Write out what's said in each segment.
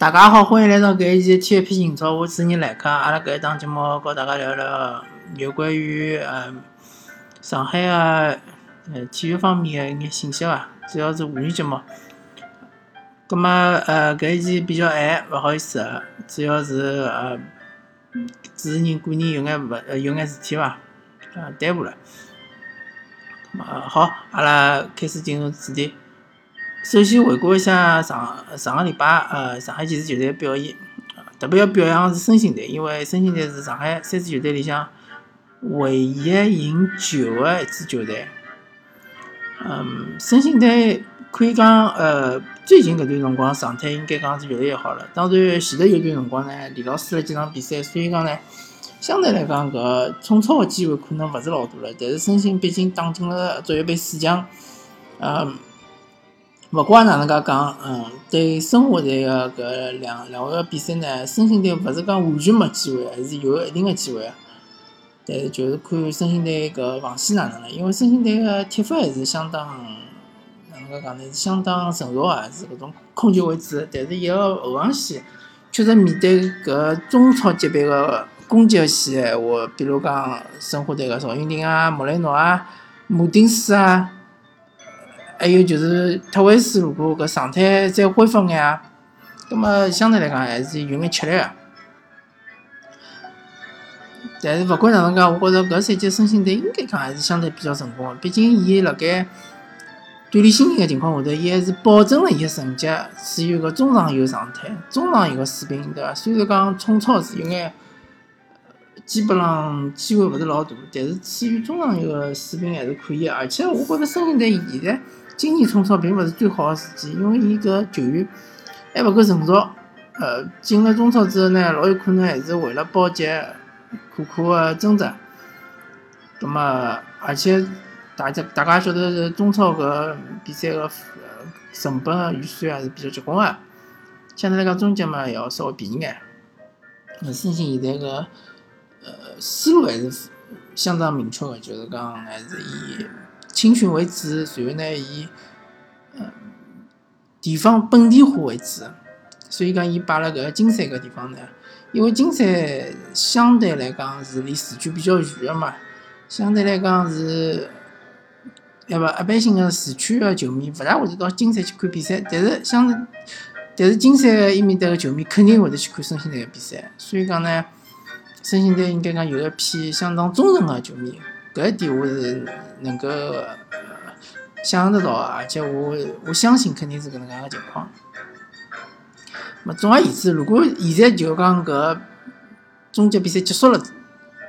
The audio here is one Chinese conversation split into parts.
大家好，欢迎来到搿一期体育篇英超，我是人来客。阿拉搿一档节目和大家聊聊有关于呃上海个呃体育方面的一眼信息伐，主要是妇女节目。葛末呃搿一期比较晚，勿好意思，主要是呃主持人个人有眼勿有眼事体伐，呃耽误了。呃好，阿拉开始进入主题。首先回顾一下上上个礼拜，呃，上海几支球队表现，特别要表扬的是申鑫队，因为申鑫队是上海三支球队里向唯一赢球的一支球队。嗯，申鑫队可以讲，呃，最近搿段辰光状态应该讲是越来越好了。当然，前头有段辰光呢，连牢输了几场比赛，所以讲呢，相对来讲搿冲超的机会可能勿是老多了。但是申鑫毕竟打进了足协杯四强，嗯。勿管哪能介讲，嗯，对申花队个搿两两位个比赛呢，申鑫队勿是讲完全没机会，还是有一定的机会。但是就是看申鑫队搿防线哪能了，因为申鑫队个踢法还是相当哪能介讲呢？是相当成熟个，是搿种控球为主。但是伊个后防线确实面对搿中超级别个攻击线闲话，比如讲申花队个赵云霆啊、莫雷诺啊、马丁斯啊。还有就是特维斯，如果搿状态再恢复眼啊，葛末相对来讲还是有眼吃力个。但是勿管哪能讲，我觉着搿赛季申鑫队应该讲还是相对比较成功个。毕竟伊辣盖锻炼心情个情况下头，伊还是保证了伊个成绩处于个中上游状态，中上游个水平，对伐？虽然讲冲超是有眼，基本上机会勿是老大，但是处于中上游个水平还是可以。而且我觉着申鑫队现在。今年冲超并勿是最好的时机，因为伊搿球员还勿够成熟。呃，进了中超之后呢，老有可能还是为了保级苦苦的挣扎。葛末，而且大家大家晓得是中超搿比赛个成本预算还是比较结棍个，相对来讲中级嘛要稍微便宜眼。那申鑫现在个思路还是相当明确个，就是讲还是以。青训为主，然后呢以呃地方本地化为主，所以讲伊摆辣搿个金山搿地方呢，因为金山相对来讲是离市区比较远个嘛，相对来讲是要不一般性个市区个球迷勿大会得到金山去看比赛，但是相但是金山伊面搭个球迷肯定会得去看申鑫队个比赛，所以讲呢，申鑫队应该讲有一批相当忠诚个球迷。搿一点我是能够想得到，而且我我相信肯定是搿能介个情况。么总而言之，如果现在就讲搿终极比赛结束了，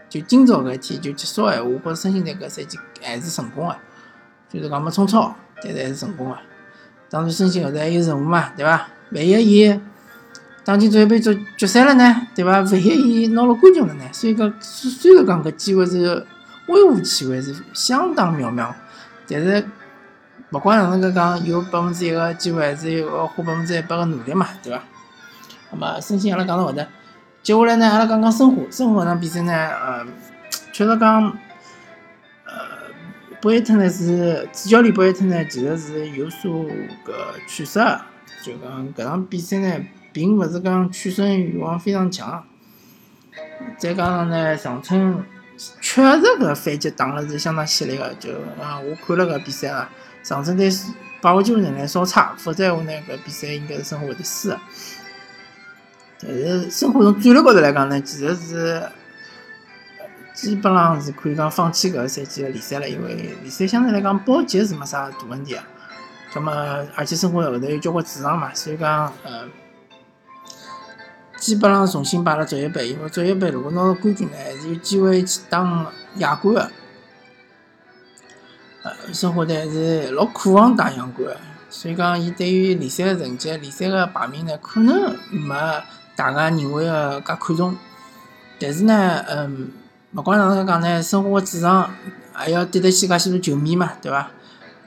就今朝搿一天就结束个闲话，我觉着申鑫队搿赛季还是成功个，就是讲没冲超，但是还是成功个。当然申鑫后头还有任务嘛，对伐？万一伊打进足协杯决决赛了呢，对伐？万一伊拿了冠军了呢？所以讲，虽然讲搿机会是。微乎其微是相当渺渺，但是勿管哪能介讲，有百分之一个机会，还是有花百分之一百个努力嘛，对伐？那么申鑫阿拉讲到搿得，接下来呢，阿拉讲讲申花。申花搿场比赛呢，呃，确实讲，呃，博伊特呢是主教练博伊特呢，其实是有所搿取舍，就讲搿场比赛呢，并勿是讲取胜欲望非常强，再加上呢，长春。确实，搿反击打了是相当犀利个。就啊，我看了搿比赛啊，长春队把握机会能力稍差，否则话呢，搿比赛应该是申花会得输个。但是申花从战略高头来讲呢，其实是基本上是可以讲放弃搿个赛季个联赛了，因为联赛相对来讲保级是没啥大问题个。葛末而且申花后头有交关主场嘛，所以讲呃。基本上重新摆了足协杯，因为足协杯如果拿到冠军呢，还是有机会去打亚冠的。呃，申花队还是老渴望打亚冠的，所以讲伊对于联赛的成绩、联赛的排名呢，可能没大家认为的介看重。但是呢，嗯，勿管哪能讲呢，申花主场还要对得起介许多球迷嘛，对伐？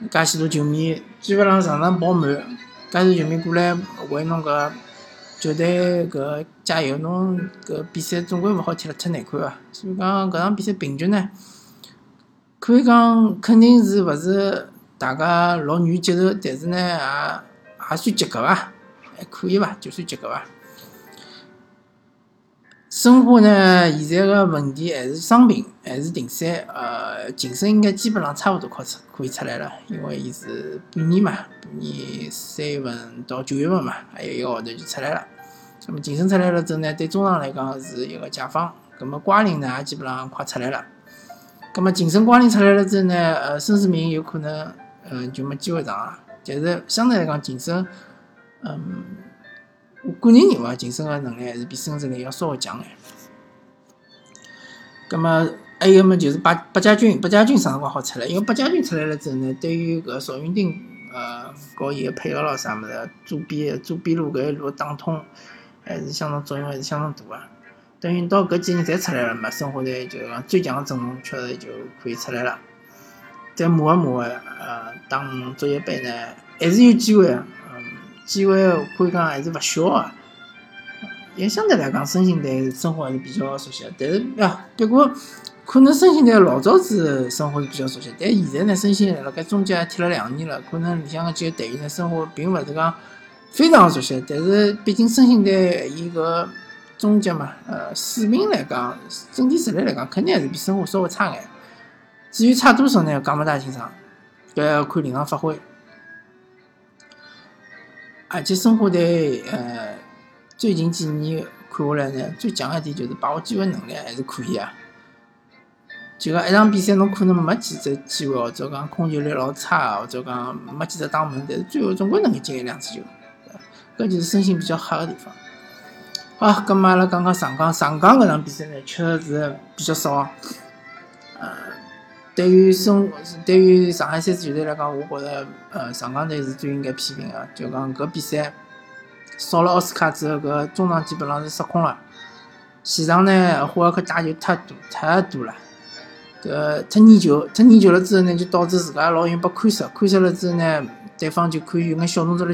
介许多球迷基本上场场爆满，介许多球迷过来为侬搿。球队搿加油，侬搿比赛总归勿好踢了太难看伐！所以讲搿场比赛平局呢，可以讲肯定是勿是大家老愿意接受，但是呢也也算及格伐？还可以伐，就算及格伐。申花呢，现在个问题还是伤病，还是停赛。呃，晋升应该基本上差不多可出可以出来了，因为伊是半年嘛，半年三月份到九月份嘛，还有一个号头就出来了。那么晋升出来了之后呢，对中场来讲是一个解放。那么瓜林呢，也基本上快出来了。那么晋升瓜林出来了之后呢，呃，孙世明有可能，嗯，就没机会上了。但是相对来讲，晋升，嗯。我个人认为，晋升个能力还是比孙胜林要稍微强点。葛么还有么就是八八家军，八家军啥辰光好出来？因为八家军出来了之后呢，对于搿邵云丁呃，搞伊个配合咯啥物事，左边左边路搿一路打通，还是相当作用还是相当大个。等于到搿几年侪出来了嘛，生活队就讲最强个阵容确实就可以出来了。再磨一磨呃，打职业杯呢，还是有机会。嗯机会可以讲还是勿小个，也相对来讲，申鑫队生活还是比较熟悉个。但是呀，不过可能申鑫队老早子生活是比较熟悉，但现在呢，申鑫辣盖中间踢了两年了，可能里向个几个队员呢，生活并勿是讲非常熟悉。但是毕竟申鑫队伊个中甲嘛，呃，水平来讲，整体实力来讲，肯定还是比申花稍微差眼。至于差多少呢，讲勿大清爽，搿要看临场发挥。而且申花队，呃，最近几年看下来呢，最强一点就是把握机会能力还是可以啊。就讲一场比赛侬可能没几只机会，或者讲控球率老差，或者讲没几只打门，但是最后总归能够进一两次球，搿就是身心比较黑个地方。好，咁么阿拉讲讲上港，上港搿场比赛呢，确实是比较少。对于申，对于上海三支球队来讲，我觉着，呃，上港队是最应该批评的。就讲搿比赛少了奥斯卡之后，搿中场基本上是失控了。前场呢，霍尔克打球太多太多了，搿太粘球，太粘球了之后呢，就导致自家老容易被看失，看失了之后呢，对方就可以用眼小动作来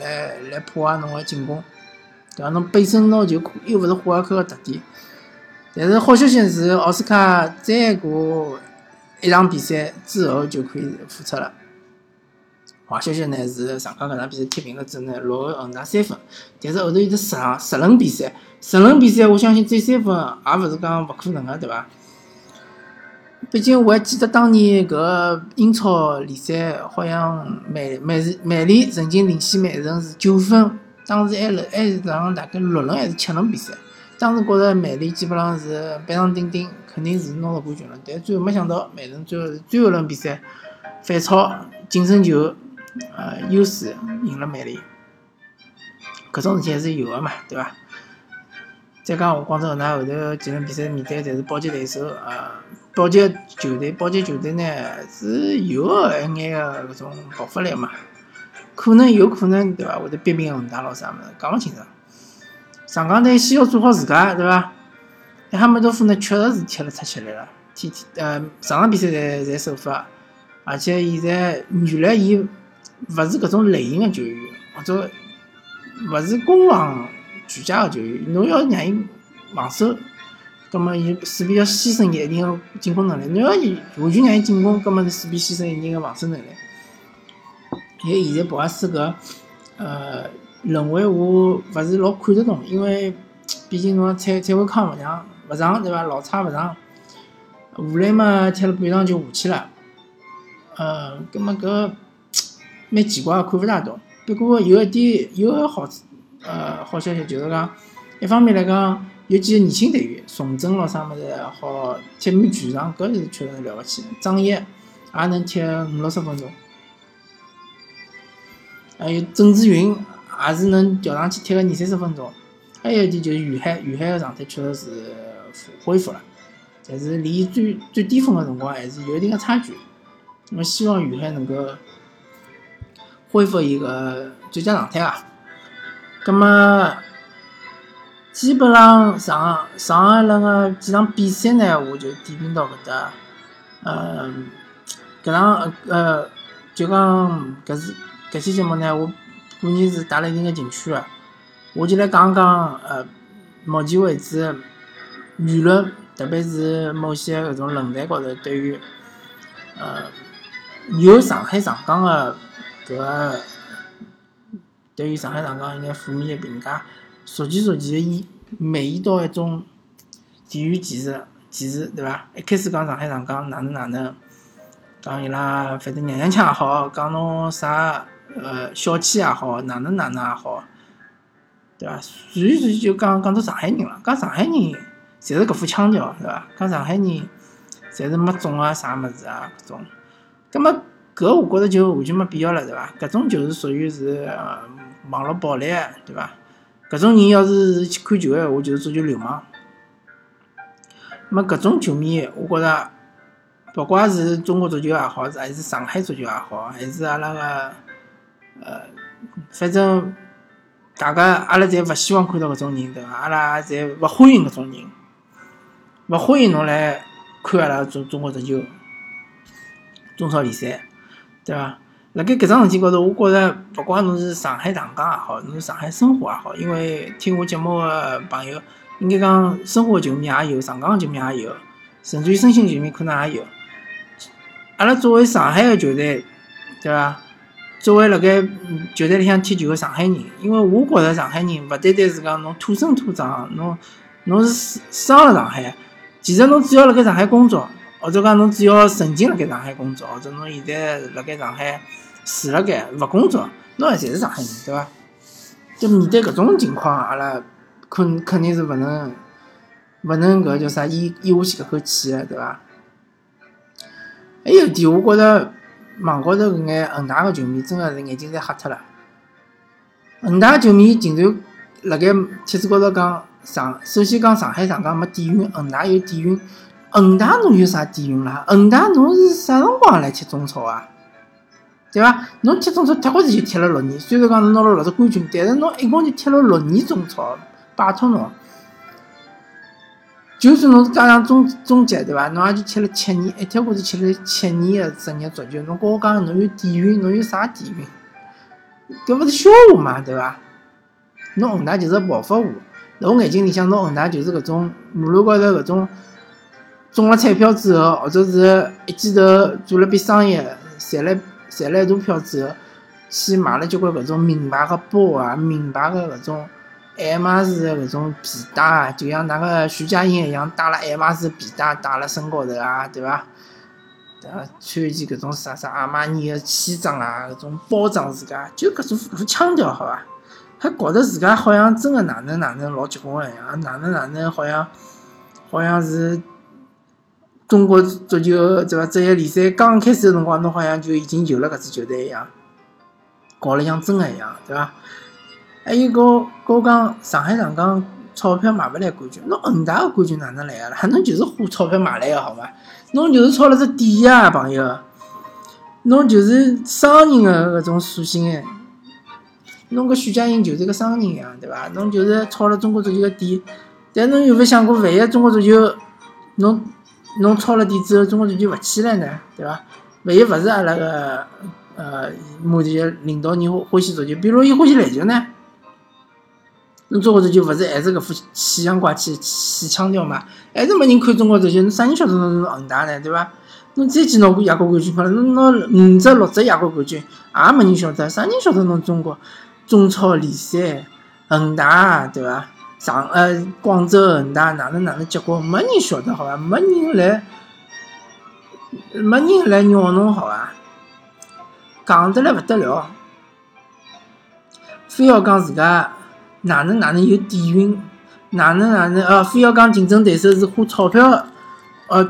来来破坏侬个进攻，对伐？侬背身拿球又勿是霍尔克个特点。但是好消息是，奥斯卡再过。一场比赛之后就可以复出了。坏消息呢是上港搿场比赛踢平了之后呢，落后恒大三分。但是后头有得十十轮比赛，十轮比赛我相信追三分也勿是讲勿可能个，对伐？毕竟我还记得当年搿英超联赛好像曼曼曼联曾经领先曼城是九分，当时还还是场大概六轮还是七轮比赛。当时觉着曼联基本上是板上钉钉，肯定是拿到冠军了。但最后没想到，曼城最后最后轮比赛反超净胜球，呃，优势赢了曼联。搿种事体还是有的嘛，对伐？再讲广州恒大后头几轮比赛面对的侪是保级对手，呃，保级球队，保级球队呢是有一眼个搿种爆发力嘛，可能有可能对伐？会得逼平恒大咯啥物事，讲勿清爽。上港队先要做好自家，对伐？哈梅多夫呢，确实是踢了出去来了，踢踢呃，上场比赛侪侪首发，而且现在原来伊勿是搿种类型的球员，或者勿是攻防俱佳的球员，侬要让伊防守，葛末伊势必要牺牲一定的进攻能力。侬要完全让伊进攻，葛末势必牺牲一定的防守能力。伊现在博阿斯搿呃。认为我勿是老看得懂，因为毕竟侬蔡蔡文康勿上，勿上对伐？老差勿上，吴磊嘛踢了半场就下去了，呃，葛末搿蛮奇怪，看勿大懂。不过有一点有个好处，呃，好消息就是讲，一方面来讲，有几个年轻队员，宋真咯啥物事好踢满全场，搿是确实是了勿起。张毅也能踢五六十分钟，还有郑志云。也是能调上去踢个二三十分钟，还有一点就是于海，于海个状态确实是恢复了，但是离最最巅峰个辰光还是有一定个差距。那么希望于海能够恢复一个最佳状态啊。那么基本上上上一轮个几场比赛呢，我就点评到搿搭。嗯，搿场呃，就讲搿是搿期节目呢，我。个人是带了一定的情绪的，我就来讲讲，呃，目前为止舆论，特别是某些搿种论坛高头对于，呃，有上海上港的搿个对于上海上港有眼负面的评价，逐渐逐渐演蔓延到一种地域歧视歧视，对伐？一开始讲上海上港哪能哪能，讲伊拉反正娘娘腔也好，讲侬啥呃小气也好，哪能哪能也好，对伐？随随就讲讲到上海人了，讲上海人侪是搿副腔调，对伐？讲上海人侪是没种啊啥物事啊搿种，葛末搿我觉着就完全没必要了，对伐？搿种就是属于是网络暴力，对伐？搿种人要是去看球个闲话，就是足球流氓。么搿种球迷，我觉着，勿怪是中国足球也好，还是上海足球也好，还是阿拉个呃，反正大家阿拉侪勿希望看到搿种人，对伐？阿拉侪勿欢迎搿种人，勿欢迎侬来看阿拉中中国足球中超联赛，对伐？辣盖搿桩事体高头，我觉着勿管侬是上海上港也好，侬是上海申花也好，因为听我节目个朋友。应该讲，申花球迷也有，上港球迷也有，甚至于申鑫球迷可能也有。阿拉作为上海个球队，对伐？作为辣盖球队里向踢球个上海人，因为我觉着上海人勿单单是讲侬土生土长，侬侬是生了上海，其实侬只要辣盖上海工作，或者讲侬只要曾经辣盖上海工作，或者侬现在辣盖上海住辣盖勿工作，侬也侪是上海人，对伐？就面对搿种情况，阿拉。肯肯定是勿能，勿能搿叫啥咽咽下去搿口气个，对伐？还有点，我觉着网高头搿眼恒大个球迷真个是眼睛侪瞎脱了。恒大球迷竟然辣盖帖子高头讲上，首先讲上海上港没底蕴，恒大有底蕴。恒大侬有啥底蕴啦？恒大侬是啥辰光来踢中超啊？对伐？侬踢中超踢好子就踢了六年，虽然讲侬拿了六只冠军，但是侬一共就踢了六年中超。拜托侬，就算侬是加上中中级对伐？侬也就踢了七年，一踢下子踢了七年的职业足球，侬跟我讲侬有底蕴，侬有啥底蕴？搿勿是笑话嘛，对伐？侬恒大就是暴发户，辣我眼睛里向，侬恒大就是搿种马路高头搿种中了彩票之后，或者是一记头做了笔生意，赚了赚了一大票之后，去买了交关搿种名牌个包啊，名牌个搿种。爱马仕的搿种皮带啊，就像那个徐佳莹一样，戴了爱马仕皮带戴了身高头啊，对伐？对伐？穿一件搿种啥啥阿玛尼的西装啊，搿种包装自家，就搿种副腔调，好伐？还觉得自家好像真的哪能哪能老结棍一样，哪能哪能好像好像是中国足球对伐？职业联赛刚开始的辰光，侬好像就已经有了搿支球队一样，搞了像真的一样，对伐？还有个高讲上海上港钞票买勿来冠军，侬恒大个冠军哪能来个啦？侬就是花钞票买来个好伐？侬就是抄了只底啊，朋友！侬就是商人个搿种属性哎！侬搿许家印就是个商人呀，对伐？侬就是抄了中国足球个底，但侬有勿想过，万一中国足球侬侬抄了底之后，中国足球勿起来呢？对伐？万一勿是阿拉个呃目前领导人欢喜足球，比如伊欢喜篮球呢？侬中国足球勿是还是搿副气象怪气、气腔调嘛？还是没人看中国足球？侬啥人晓得侬是恒大呢？对伐？侬再去拿个亚冠冠军，可能侬拿五只、六只亚冠冠军，也没人晓得。啥人晓得侬中国中超联赛恒大对伐？上呃广州恒大哪能哪能结果？没人晓得好伐？没人来，没人来鸟侬好伐？讲得来勿得了，非要讲自家。哪能哪能有底蕴？哪能哪能呃，非要讲竞争对手是花钞票，呃，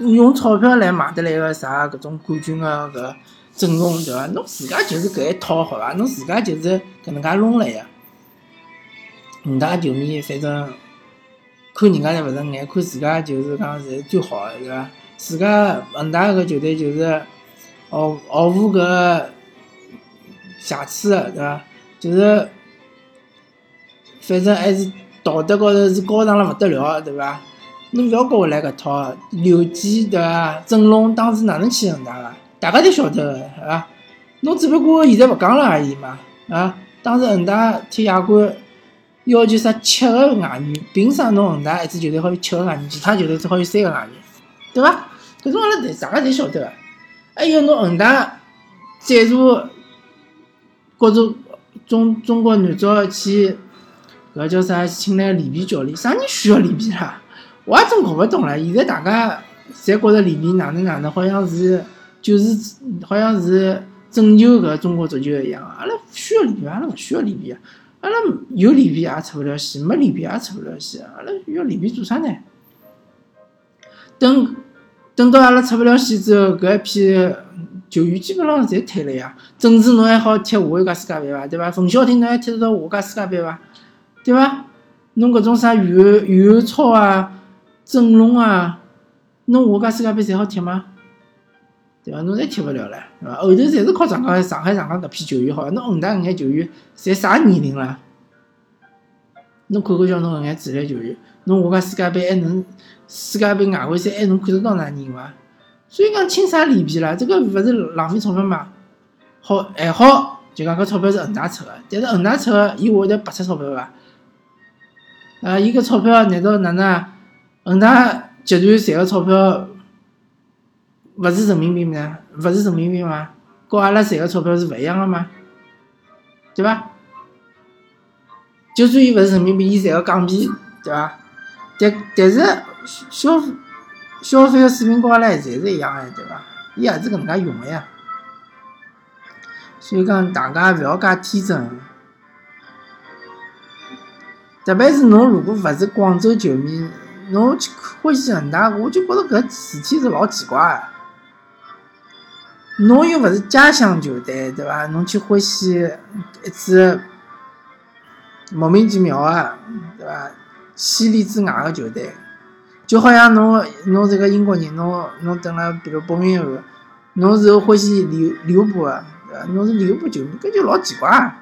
用钞票来买得来个啥搿种冠军个搿阵容对伐？侬自家就是搿一套好伐？侬自家就是搿能介弄来个。恒大球迷反正看人家侪勿顺眼，看自家就是讲是最好个对伐？自家恒大搿球队就是毫毫无搿瑕疵个对伐？就是。反正还是道德高头是高尚了勿得了，对伐？侬勿要跟我来搿套刘基对伐？郑龙当时哪能去恒大个？大家侪晓得个，是伐？侬只不过现在勿讲了而已嘛，啊！当时恒大踢亚冠要求啥七个外援，凭啥侬恒大一支球队好有七个外援，其他球队只好有三个外援，对伐？搿种阿拉大家侪晓得个。还有侬恒大赞助各种中中国男足去搿叫啥？请来里皮教练，啥人需要里皮啦？我也真搞勿懂了。现在大家侪觉着里皮哪能哪能，好像是就是好像是拯救搿中国足球一样。阿拉需要里皮，阿拉勿需要里皮啊！阿拉有里皮也出勿了线，没里皮也出勿了线。阿拉要里皮做啥呢？等等到阿拉出勿了线之后，搿一批。球员基本上侪退了呀，郑智侬还好踢下一届世界杯伐？对伐？冯潇霆侬还踢得到下届世界杯伐？对伐？侬搿种啥余后余超啊、郑龙啊，侬下届世界杯侪好踢吗？对伐？侬侪踢勿了了，对伐？后头侪是靠上港、上海上港搿批球员好，侬恒大搿眼球员侪啥年龄了？侬看看叫侬搿眼主力球员，侬下届世界杯还能世界杯外围赛还能看得到㑚人伐？所以讲，请啥里皮啦？这个勿是浪费钞票吗？好还好，就讲搿钞票是恒大出个，但是恒大出个，伊会得白出钞票伐？啊，伊搿钞票难道哪能？恒大集团赚个钞票勿是人民币呢？勿是人民币吗？和阿拉赚个钞票是勿一样个吗？对伐？就算伊勿是人民币，伊赚个港币，对伐？但但是消。消费个水平跟阿拉侪是一样个，对伐？伊也是搿能介用个呀。所以讲，大家勿要介天真。特别是侬如果勿是广州球迷，侬去欢喜恒大，我就觉着搿事体是老奇怪个。侬又勿是家乡球队，对伐？侬去欢喜一支莫名其妙个，对伐？千里之外个球队。就好像侬侬是个英国人，侬侬等了比如伯明翰，侬是欢喜利利物浦个，对伐？侬是利物浦球迷，搿就老奇怪。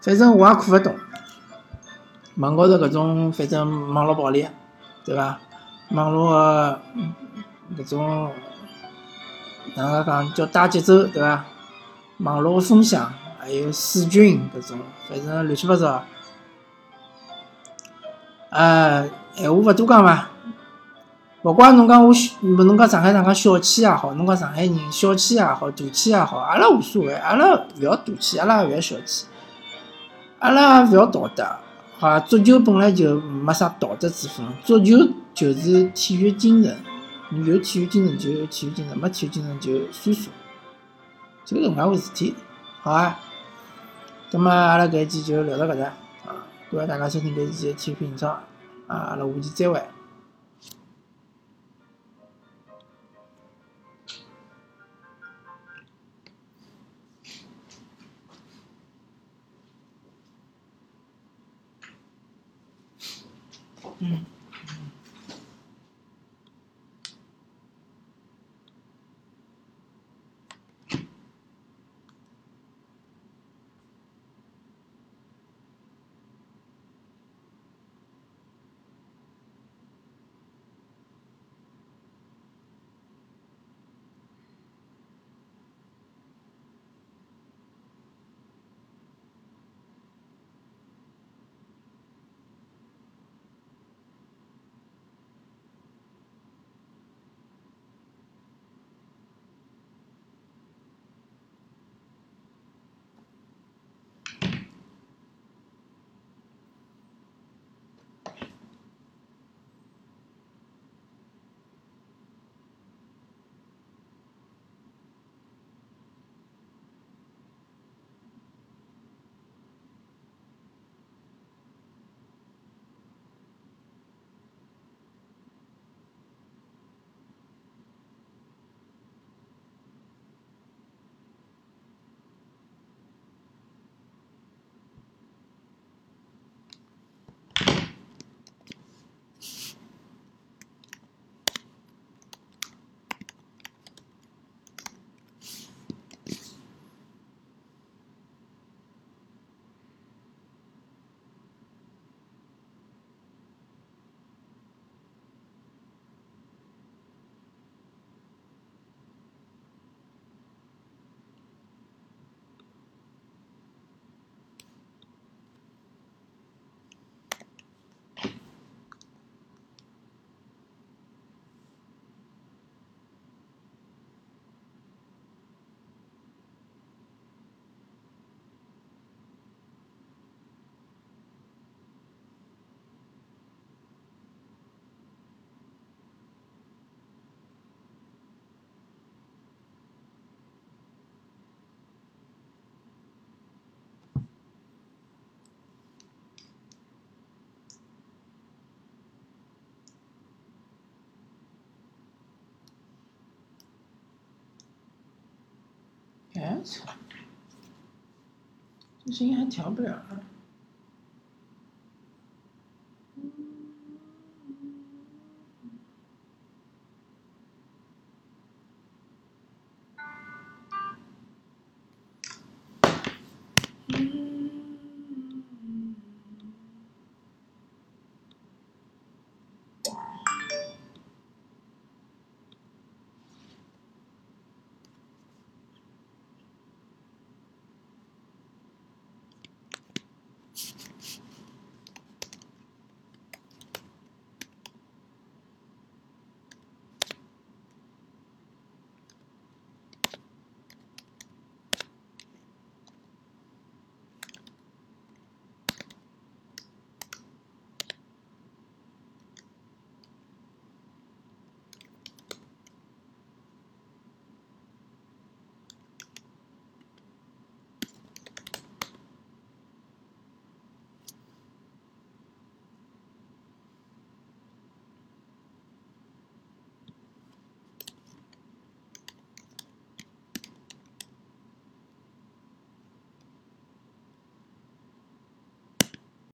反正我也看勿懂，网高头搿种反正网络暴力，对伐？网络搿种哪能讲叫打节奏，对伐？网络个风向，还有水军搿种，反正乱七八糟。呃，闲话勿多讲伐？勿怪侬讲我，侬讲上海人讲小气也好，侬讲上海人小气也好，大气也好，阿拉无所谓，阿拉勿要大气，阿拉也勿要小气，阿拉也勿要道德，好足球本来就没啥道德之分，足球就是体育精神，有体育精神就有体育精神，没体育精神就算数，就搿能介回事体，好啊。那么阿拉搿一期就聊到搿搭，啊，感谢大家收听搿一期体育频道，啊，阿拉下期再会。哎这声音还调不了了。